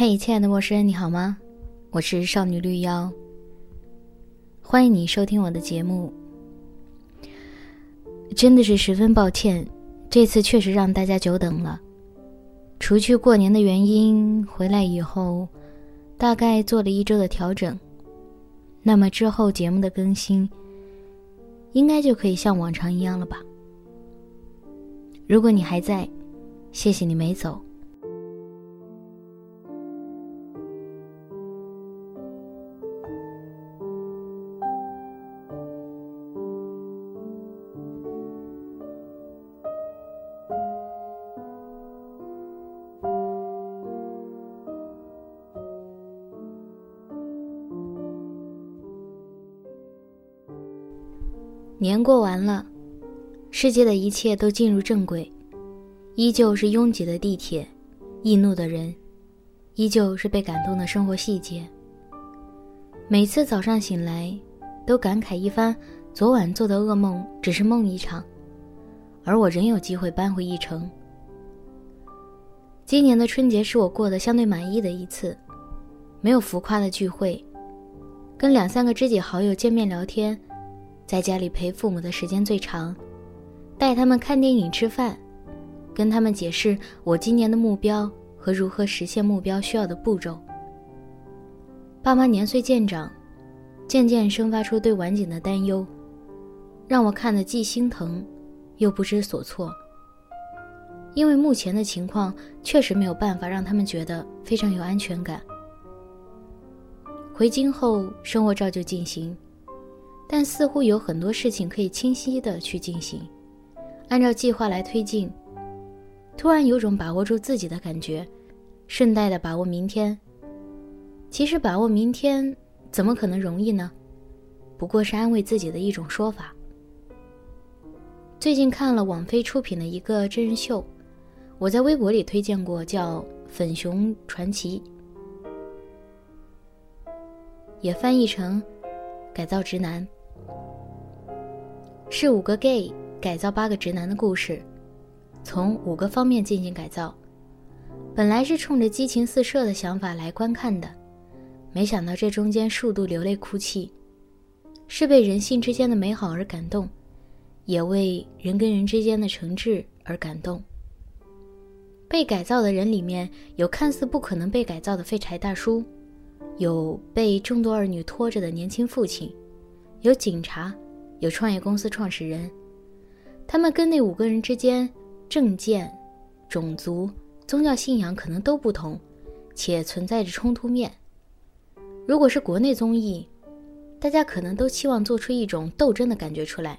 嘿，亲爱的陌生人，你好吗？我是少女绿妖，欢迎你收听我的节目。真的是十分抱歉，这次确实让大家久等了。除去过年的原因，回来以后大概做了一周的调整，那么之后节目的更新应该就可以像往常一样了吧？如果你还在，谢谢你没走。年过完了，世界的一切都进入正轨，依旧是拥挤的地铁，易怒的人，依旧是被感动的生活细节。每次早上醒来，都感慨一番，昨晚做的噩梦只是梦一场，而我仍有机会扳回一城。今年的春节是我过得相对满意的一次，没有浮夸的聚会，跟两三个知己好友见面聊天。在家里陪父母的时间最长，带他们看电影、吃饭，跟他们解释我今年的目标和如何实现目标需要的步骤。爸妈年岁渐长，渐渐生发出对晚景的担忧，让我看得既心疼，又不知所措。因为目前的情况确实没有办法让他们觉得非常有安全感。回京后，生活照旧进行。但似乎有很多事情可以清晰的去进行，按照计划来推进。突然有种把握住自己的感觉，顺带的把握明天。其实把握明天怎么可能容易呢？不过是安慰自己的一种说法。最近看了网飞出品的一个真人秀，我在微博里推荐过，叫《粉熊传奇》，也翻译成“改造直男”。是五个 gay 改造八个直男的故事，从五个方面进行改造。本来是冲着激情四射的想法来观看的，没想到这中间数度流泪哭泣，是被人性之间的美好而感动，也为人跟人之间的诚挚而感动。被改造的人里面有看似不可能被改造的废柴大叔，有被众多儿女拖着的年轻父亲，有警察。有创业公司创始人，他们跟那五个人之间政见、种族、宗教信仰可能都不同，且存在着冲突面。如果是国内综艺，大家可能都期望做出一种斗争的感觉出来，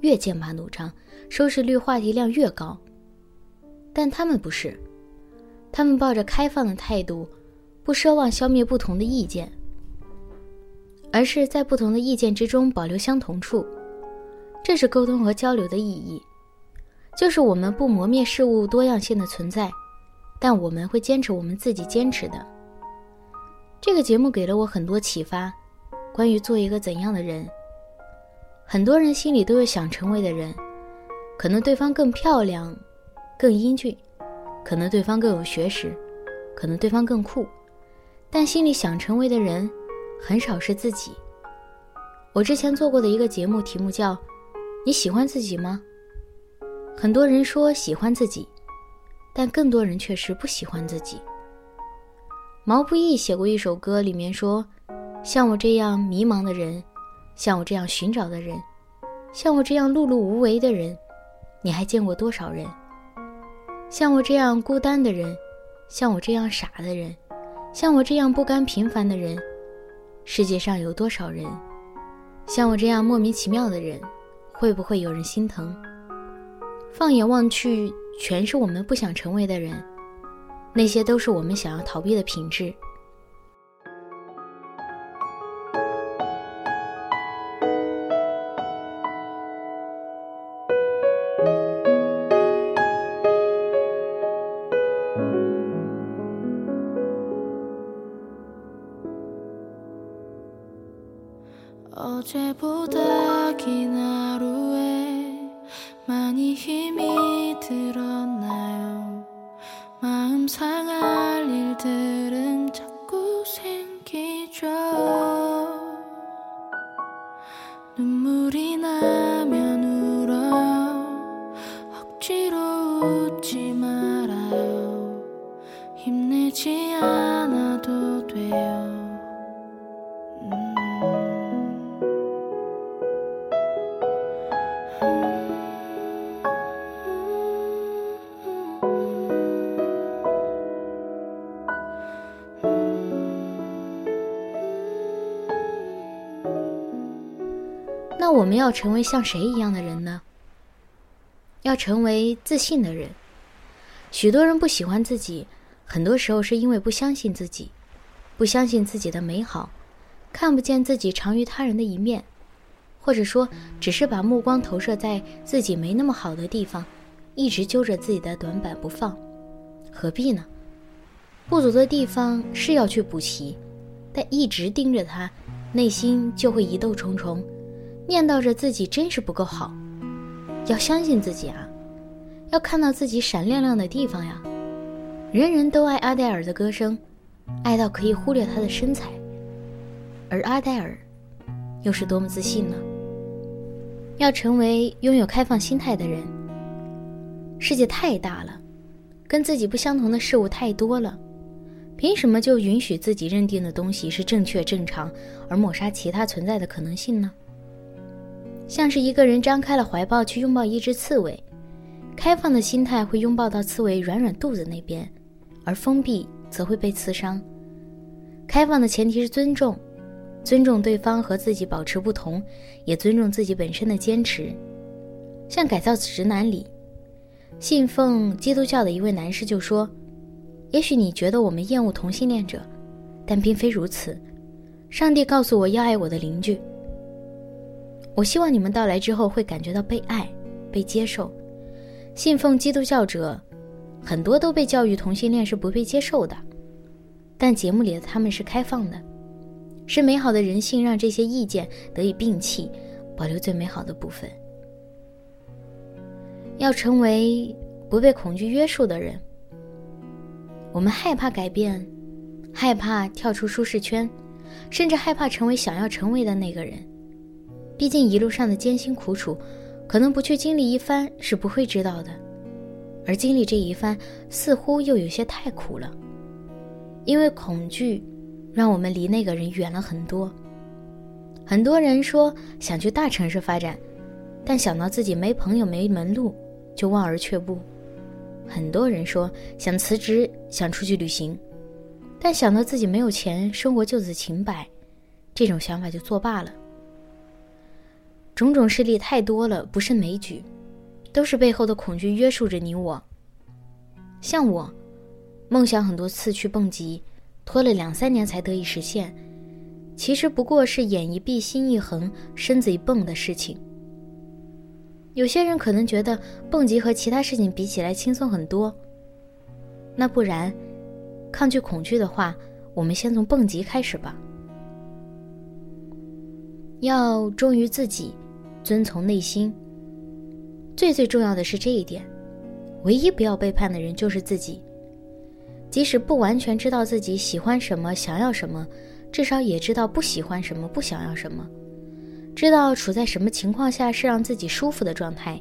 越剑拔弩张，收视率、话题量越高。但他们不是，他们抱着开放的态度，不奢望消灭不同的意见。而是在不同的意见之中保留相同处，这是沟通和交流的意义。就是我们不磨灭事物多样性的存在，但我们会坚持我们自己坚持的。这个节目给了我很多启发，关于做一个怎样的人。很多人心里都有想成为的人，可能对方更漂亮，更英俊，可能对方更有学识，可能对方更酷，但心里想成为的人。很少是自己。我之前做过的一个节目，题目叫“你喜欢自己吗？”很多人说喜欢自己，但更多人却是不喜欢自己。毛不易写过一首歌，里面说：“像我这样迷茫的人，像我这样寻找的人，像我这样碌碌无为的人，你还见过多少人？像我这样孤单的人，像我这样傻的人，像我这样不甘平凡的人。”世界上有多少人像我这样莫名其妙的人？会不会有人心疼？放眼望去，全是我们不想成为的人，那些都是我们想要逃避的品质。 어제보다 긴 하루에 많이 힘이 들었나요? 마음 상할 일들은 자꾸 생기죠. 那我们要成为像谁一样的人呢？要成为自信的人。许多人不喜欢自己，很多时候是因为不相信自己，不相信自己的美好，看不见自己长于他人的一面，或者说只是把目光投射在自己没那么好的地方，一直揪着自己的短板不放。何必呢？不足的地方是要去补齐，但一直盯着它，内心就会疑窦重重。念叨着自己真是不够好，要相信自己啊，要看到自己闪亮亮的地方呀。人人都爱阿黛尔的歌声，爱到可以忽略她的身材，而阿黛尔又是多么自信呢？要成为拥有开放心态的人。世界太大了，跟自己不相同的事物太多了，凭什么就允许自己认定的东西是正确正常，而抹杀其他存在的可能性呢？像是一个人张开了怀抱去拥抱一只刺猬，开放的心态会拥抱到刺猬软软肚子那边，而封闭则会被刺伤。开放的前提是尊重，尊重对方和自己保持不同，也尊重自己本身的坚持。像《改造直男》里，信奉基督教的一位男士就说：“也许你觉得我们厌恶同性恋者，但并非如此。上帝告诉我要爱我的邻居。”我希望你们到来之后会感觉到被爱、被接受。信奉基督教者，很多都被教育同性恋是不被接受的，但节目里的他们是开放的，是美好的人性，让这些意见得以摒弃，保留最美好的部分。要成为不被恐惧约束的人。我们害怕改变，害怕跳出舒适圈，甚至害怕成为想要成为的那个人。毕竟一路上的艰辛苦楚，可能不去经历一番是不会知道的，而经历这一番，似乎又有些太苦了。因为恐惧，让我们离那个人远了很多。很多人说想去大城市发展，但想到自己没朋友没门路，就望而却步。很多人说想辞职想出去旅行，但想到自己没有钱，生活就此停摆，这种想法就作罢了。种种事例太多了，不胜枚举，都是背后的恐惧约束着你我。像我，梦想很多次去蹦极，拖了两三年才得以实现，其实不过是眼一闭心一横，身子一蹦的事情。有些人可能觉得蹦极和其他事情比起来轻松很多，那不然，抗拒恐惧的话，我们先从蹦极开始吧。要忠于自己。遵从内心。最最重要的是这一点，唯一不要背叛的人就是自己。即使不完全知道自己喜欢什么、想要什么，至少也知道不喜欢什么、不想要什么，知道处在什么情况下是让自己舒服的状态。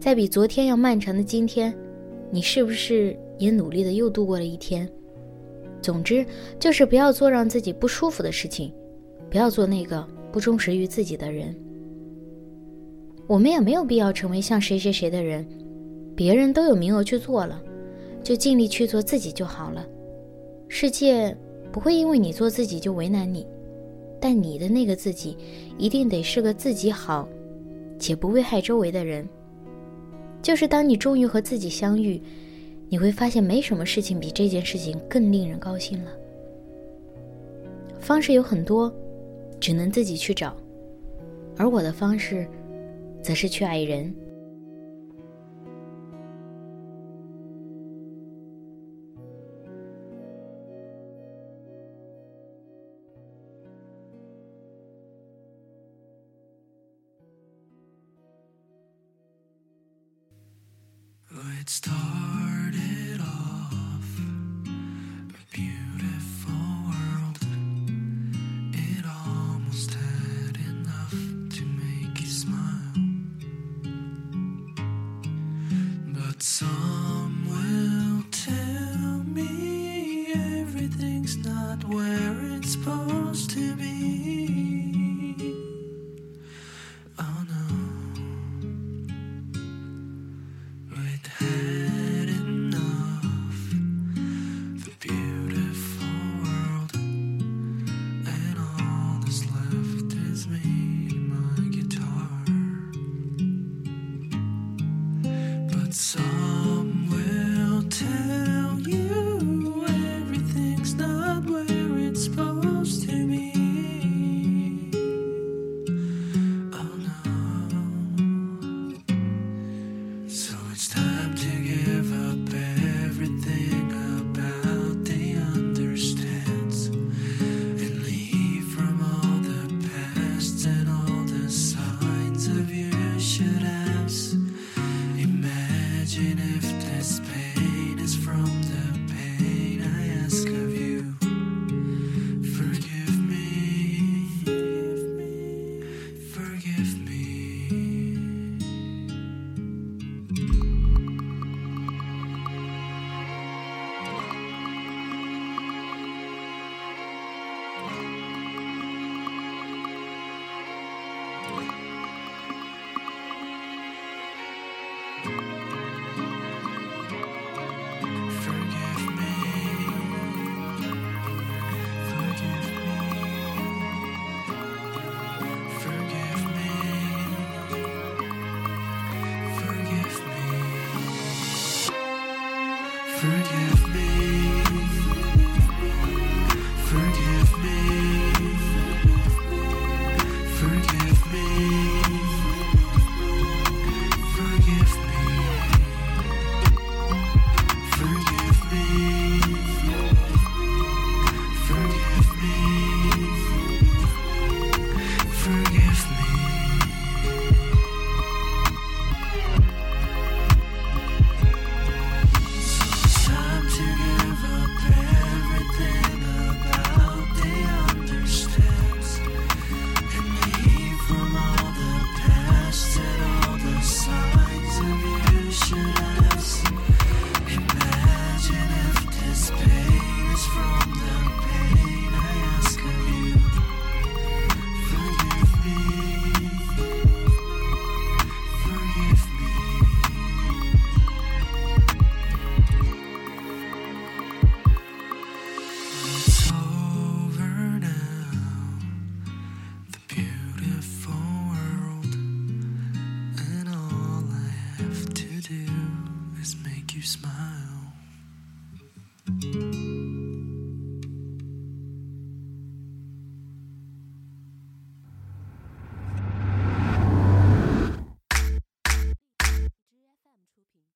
在比昨天要漫长的今天，你是不是也努力的又度过了一天？总之，就是不要做让自己不舒服的事情，不要做那个不忠实于自己的人。我们也没有必要成为像谁谁谁的人，别人都有名额去做了，就尽力去做自己就好了。世界不会因为你做自己就为难你，但你的那个自己一定得是个自己好，且不危害周围的人。就是当你终于和自己相遇，你会发现没什么事情比这件事情更令人高兴了。方式有很多，只能自己去找，而我的方式。则是去爱人。